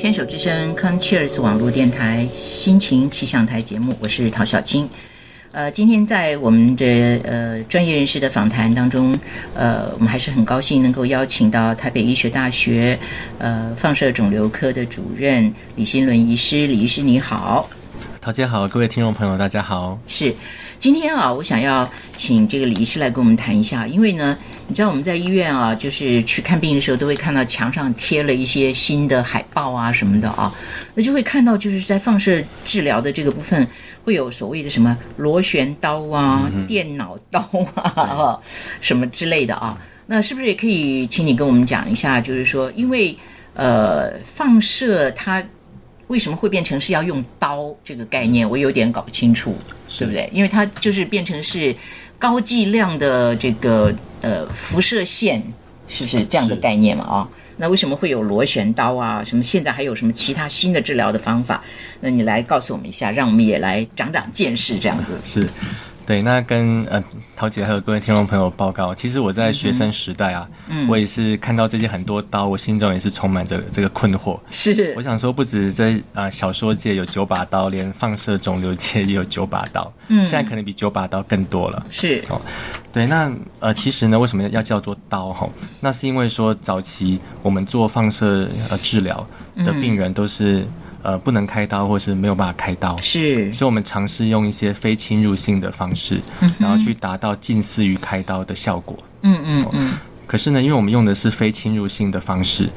牵手之声 c o n Cheers 网络电台心情气象台节目，我是陶小青。呃，今天在我们的呃专业人士的访谈当中，呃，我们还是很高兴能够邀请到台北医学大学呃放射肿瘤科的主任李新伦医师。李医师你好，陶姐好，各位听众朋友大家好。是，今天啊，我想要请这个李医师来跟我们谈一下，因为呢。你知道我们在医院啊，就是去看病的时候，都会看到墙上贴了一些新的海报啊什么的啊，那就会看到就是在放射治疗的这个部分，会有所谓的什么螺旋刀啊、电脑刀啊 什么之类的啊。那是不是也可以请你跟我们讲一下，就是说，因为呃放射它为什么会变成是要用刀这个概念，我有点搞不清楚，对不对？因为它就是变成是高剂量的这个。呃，辐射线是不是这样的概念嘛？啊，那为什么会有螺旋刀啊？什么现在还有什么其他新的治疗的方法？那你来告诉我们一下，让我们也来长长见识，这样子是。对，那跟呃陶姐还有各位听众朋友报告，其实我在学生时代啊，嗯，我也是看到这些很多刀，我心中也是充满着这个困惑。是，我想说，不止在啊小说界有九把刀，连放射肿瘤界也有九把刀。嗯，现在可能比九把刀更多了。是哦，对，那呃其实呢，为什么要叫做刀哈？那是因为说早期我们做放射呃治疗的病人都是。呃，不能开刀，或是没有办法开刀，是，所以我们尝试用一些非侵入性的方式，然后去达到近似于开刀的效果。嗯嗯嗯。可是呢，因为我们用的是非侵入性的方式，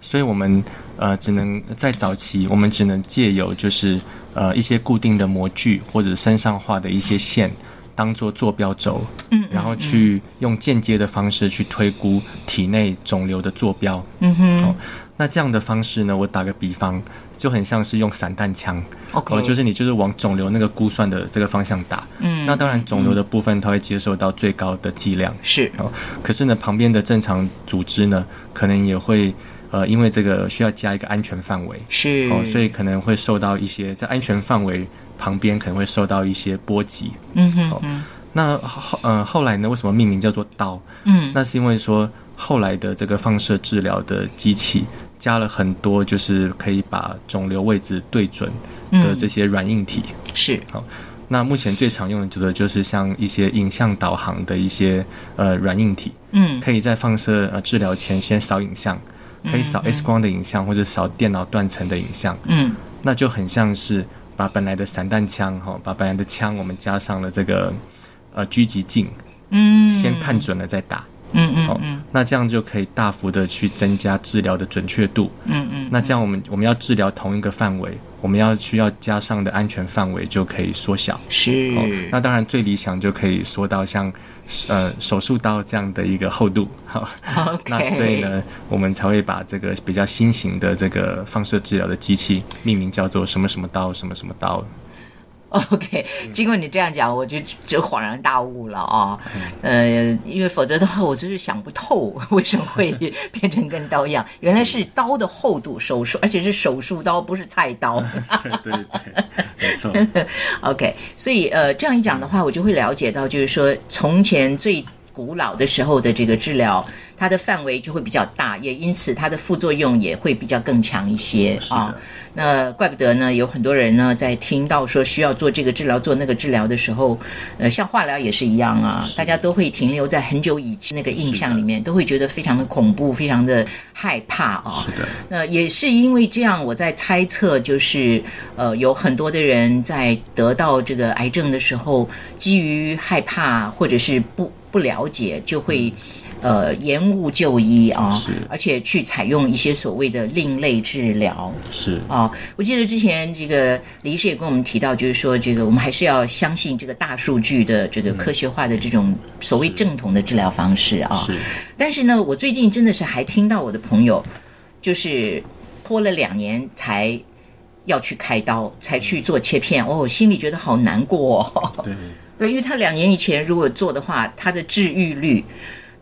所以我们呃，只能在早期，我们只能借由就是呃一些固定的模具或者身上画的一些线，当做坐标轴，嗯，然后去用间接的方式去推估体内肿瘤的坐标。嗯哼。那这样的方式呢，我打个比方。就很像是用散弹枪，哦，就是你就是往肿瘤那个估算的这个方向打，嗯，那当然肿瘤的部分它会接受到最高的剂量，是。哦，可是呢，旁边的正常组织呢，可能也会呃，因为这个需要加一个安全范围，是。哦，所以可能会受到一些在安全范围旁边可能会受到一些波及，嗯哼，那后呃后来呢，为什么命名叫做刀？嗯，那是因为说后来的这个放射治疗的机器。加了很多，就是可以把肿瘤位置对准的这些软硬体。是好，那目前最常用的，就是像一些影像导航的一些呃软硬体。嗯，可以在放射呃治疗前先扫影像，可以扫 X 光的影像或者扫电脑断层的影像。嗯，那就很像是把本来的散弹枪哈，把本来的枪我们加上了这个呃狙击镜。嗯，先看准了再打。嗯嗯嗯，那这样就可以大幅的去增加治疗的准确度。嗯嗯，那这样我们我们要治疗同一个范围，我们要需要加上的安全范围就可以缩小。是，那当然最理想就可以缩到像呃手术刀这样的一个厚度。好，那所以呢，我们才会把这个比较新型的这个放射治疗的机器命名叫做什么什么刀，什么什么刀。OK，经过你这样讲，我就就恍然大悟了啊。呃，因为否则的话，我就是想不透为什么会变成跟刀一样。原来是刀的厚度，手术，而且是手术刀，不是菜刀。对对，没错。OK，所以呃，这样一讲的话，我就会了解到，就是说从前最古老的时候的这个治疗。它的范围就会比较大，也因此它的副作用也会比较更强一些啊。那怪不得呢，有很多人呢在听到说需要做这个治疗、做那个治疗的时候，呃，像化疗也是一样啊，大家都会停留在很久以前那个印象里面，都会觉得非常的恐怖、非常的害怕啊。是的。那也是因为这样，我在猜测，就是呃，有很多的人在得到这个癌症的时候，基于害怕或者是不不了解，就会。呃，延误就医啊，是，而且去采用一些所谓的另类治疗，是啊。我记得之前这个李医师也跟我们提到，就是说这个我们还是要相信这个大数据的这个科学化的这种所谓正统的治疗方式啊。是。但是呢，我最近真的是还听到我的朋友，就是拖了两年才要去开刀，才去做切片，哦，心里觉得好难过。对对，因为他两年以前如果做的话，他的治愈率。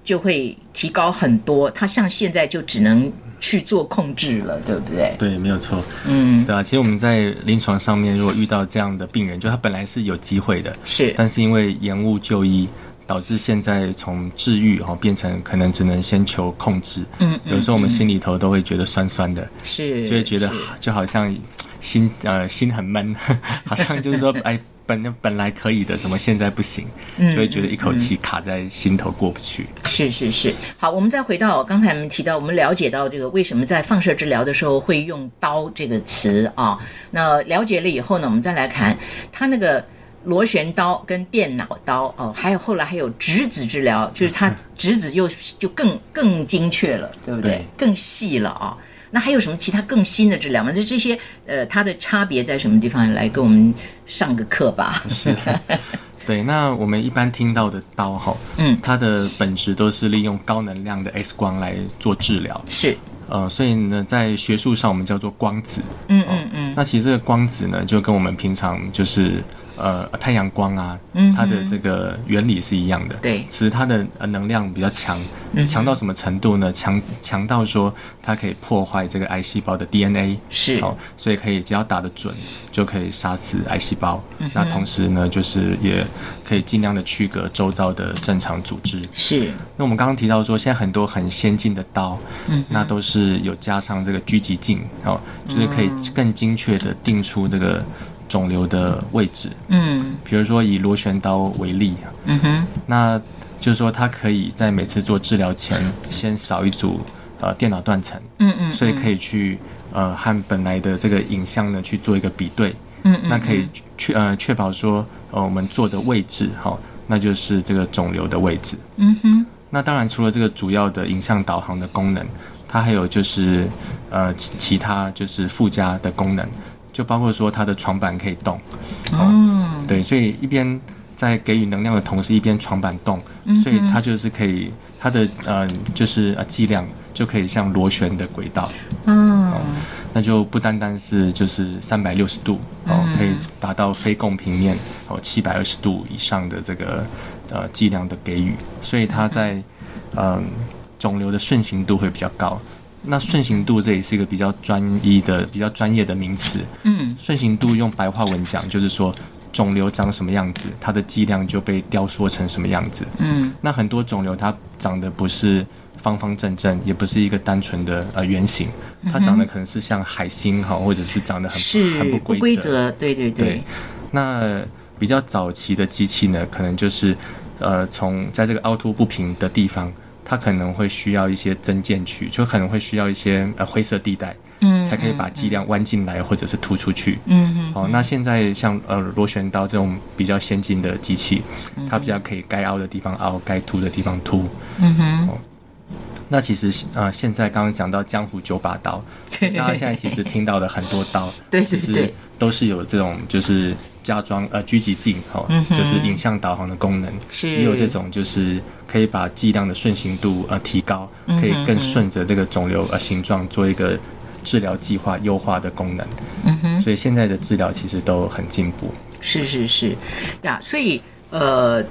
就会提高很多，他像现在就只能去做控制了，对不对？对，没有错。嗯，对啊。其实我们在临床上面，如果遇到这样的病人，就他本来是有机会的，是，但是因为延误就医，导致现在从治愈哦变成可能只能先求控制。嗯，有时候我们心里头都会觉得酸酸的，是就会觉得就好像心呃心很闷，好像就是说 哎。本本来可以的，怎么现在不行？就会觉得一口气卡在心头过不去。是是是，好，我们再回到刚才我们提到，我们了解到这个为什么在放射治疗的时候会用“刀”这个词啊？那了解了以后呢，我们再来看它那个螺旋刀跟电脑刀哦，还有后来还有质子治疗，就是它 质子又就更更精确了，对不对？更细了啊。那还有什么其他更新的治疗吗？就这些，呃，它的差别在什么地方？来给我们上个课吧。是，对。那我们一般听到的刀哈，嗯，它的本质都是利用高能量的 X 光来做治疗。是。呃，所以呢，在学术上我们叫做光子。嗯嗯嗯。那其实这个光子呢，就跟我们平常就是。呃，太阳光啊，它的这个原理是一样的。对，其实它的能量比较强，强到什么程度呢？强强到说它可以破坏这个癌细胞的 DNA。是，哦，所以可以只要打得准，就可以杀死癌细胞。那同时呢，就是也可以尽量的区隔周遭的正常组织。是。那我们刚刚提到说，现在很多很先进的刀，嗯，那都是有加上这个狙击镜，哦，就是可以更精确的定出这个。肿瘤的位置，嗯，比如说以螺旋刀为例，嗯哼，那就是说它可以在每次做治疗前先扫一组呃电脑断层，嗯嗯，所以可以去呃和本来的这个影像呢去做一个比对，嗯嗯，那可以确呃确保说呃我们做的位置哈，那就是这个肿瘤的位置，嗯哼，那当然除了这个主要的影像导航的功能，它还有就是呃其他就是附加的功能。就包括说它的床板可以动，嗯，对，所以一边在给予能量的同时，一边床板动，所以它就是可以它的呃就是呃剂量就可以像螺旋的轨道，嗯，那就不单单是就是三百六十度哦，可以达到非共平面哦七百二十度以上的这个呃剂量的给予，所以它在嗯肿瘤的顺行度会比较高。那顺行度这也是一个比较专一的、比较专业的名词。嗯，顺行度用白话文讲，就是说肿瘤长什么样子，它的剂量就被雕塑成什么样子。嗯，那很多肿瘤它长得不是方方正正，也不是一个单纯的呃圆形，它长得可能是像海星哈，或者是长得很很不规则。对对对。那比较早期的机器呢，可能就是呃从在这个凹凸不平的地方。它可能会需要一些增建区，就可能会需要一些呃灰色地带，嗯，才可以把剂量弯进来或者是突出去，嗯嗯。哦，那现在像呃螺旋刀这种比较先进的机器，它比较可以该凹的地方凹，该凸的地方凸，嗯哼。那其实呃现在刚刚讲到江湖九把刀，大家现在其实听到的很多刀，对，其实都是有这种就是。加装呃狙击镜哈，就是影像导航的功能，也有这种就是可以把剂量的顺行度呃提高，可以更顺着这个肿瘤呃形状做一个治疗计划优化的功能。嗯哼，所以现在的治疗其实都很进步。是是是，呀，所以呃，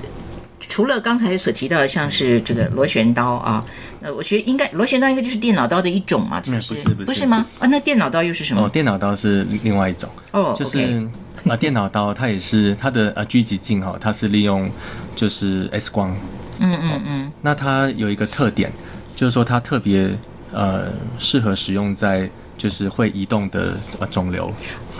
除了刚才所提到的像是这个螺旋刀啊，呃，我觉得应该螺旋刀应该就是电脑刀的一种嘛，不是不是不是吗？啊，那电脑刀又是什么？哦，电脑刀是另外一种哦，就是。啊，电脑刀它也是它的呃狙击镜哈，它是利用就是 X 光，嗯嗯嗯，那它有一个特点，就是说它特别呃适合使用在就是会移动的呃肿瘤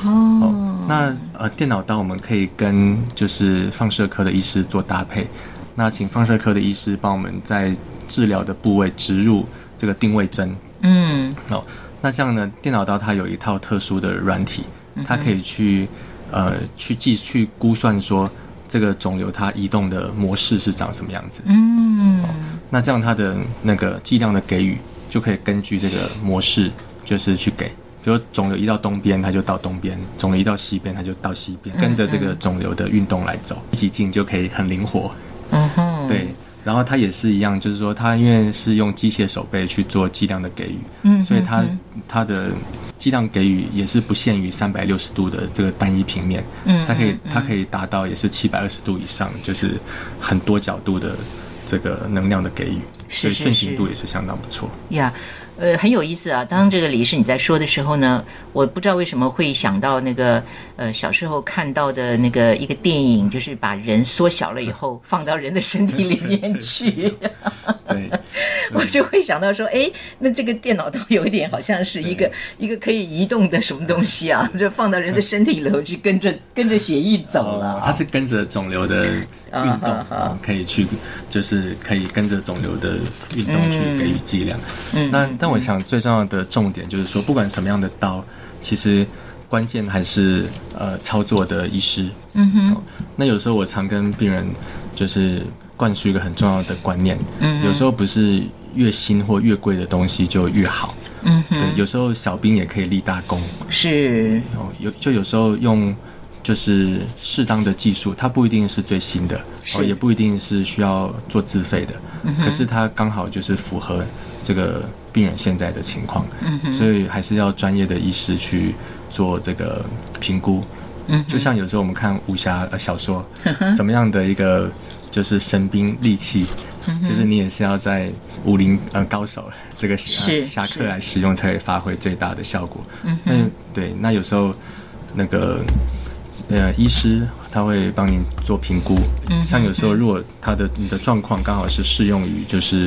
哦。那呃电脑刀我们可以跟就是放射科的医师做搭配，那请放射科的医师帮我们在治疗的部位植入这个定位针，嗯，哦，那这样呢，电脑刀它有一套特殊的软体，它可以去。呃，去计去估算说这个肿瘤它移动的模式是长什么样子？嗯，那这样它的那个剂量的给予就可以根据这个模式，就是去给，比如肿瘤移到东边，它就到东边；肿瘤移到西边，它就到西边，跟着这个肿瘤的运动来走，几镜就可以很灵活。嗯哼，对。然后它也是一样，就是说它因为是用机械手背去做剂量的给予，嗯，所以它它的剂量给予也是不限于三百六十度的这个单一平面，嗯，它可以它可以达到也是七百二十度以上，就是很多角度的这个能量的给予，所以顺行度也是相当不错。呀，呃，很有意思啊。当这个李医师你在说的时候呢，我不知道为什么会想到那个呃小时候看到的那个一个电影，就是把人缩小了以后放到人的身体里面去。对，我就会想到说，哎，那这个电脑都有一点好像是一个一个可以移动的什么东西啊，就放到人的身体里头去，跟着 跟着血液走了。它是跟着肿瘤的运动，可以去就是可以跟着肿瘤的运动去给予剂量。嗯，那但我想最重要的重点就是说，不管什么样的刀，其实关键还是呃操作的医师。嗯哼，那有时候我常跟病人就是灌输一个很重要的观念，嗯，有时候不是越新或越贵的东西就越好。嗯，对，有时候小兵也可以立大功。是，有就有时候用。就是适当的技术，它不一定是最新的，哦，也不一定是需要做自费的，可是它刚好就是符合这个病人现在的情况，所以还是要专业的医师去做这个评估。嗯，就像有时候我们看武侠小说，怎么样的一个就是神兵利器，就是你也是要在武林呃高手这个侠客来使用，才可以发挥最大的效果。嗯，那对，那有时候那个。呃，医师他会帮您做评估，像有时候如果他的你的状况刚好是适用于就是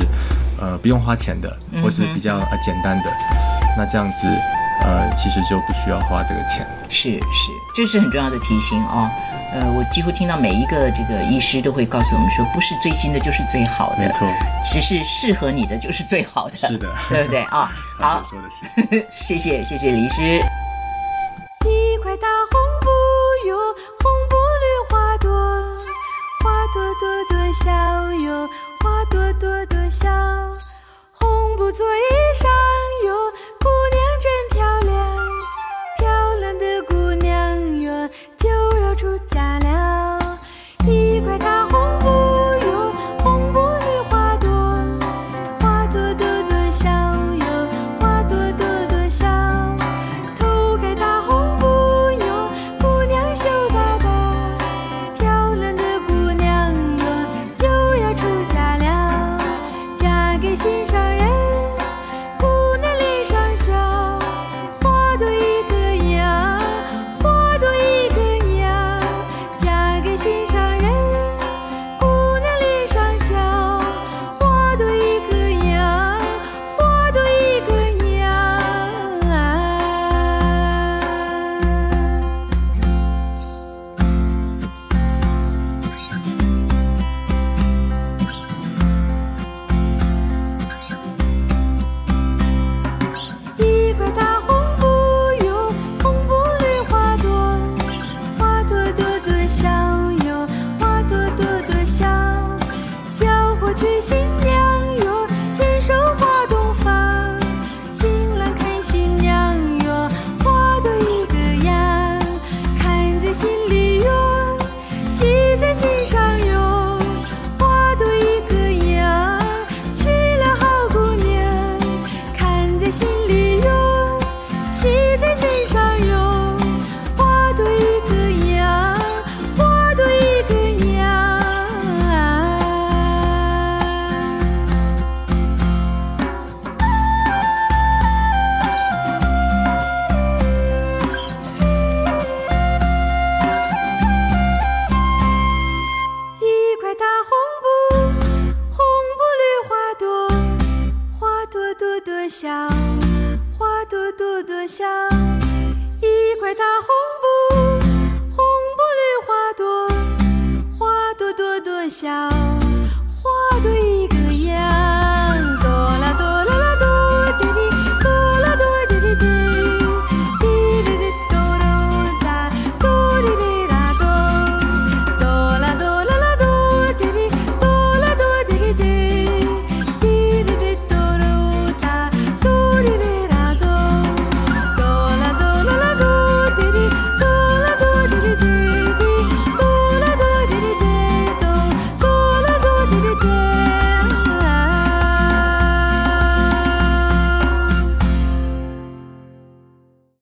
呃不用花钱的，或是比较呃简单的，那这样子呃其实就不需要花这个钱。是是，这是很重要的提醒哦。呃，我几乎听到每一个这个医师都会告诉我们说，不是最新的就是最好的，没错，只是适合你的就是最好的，是的，对不对啊？好，说的是，谢谢谢谢李医师。一块大红布。哟，红布绿花朵，花朵朵朵笑哟，花朵朵朵笑。红布做衣裳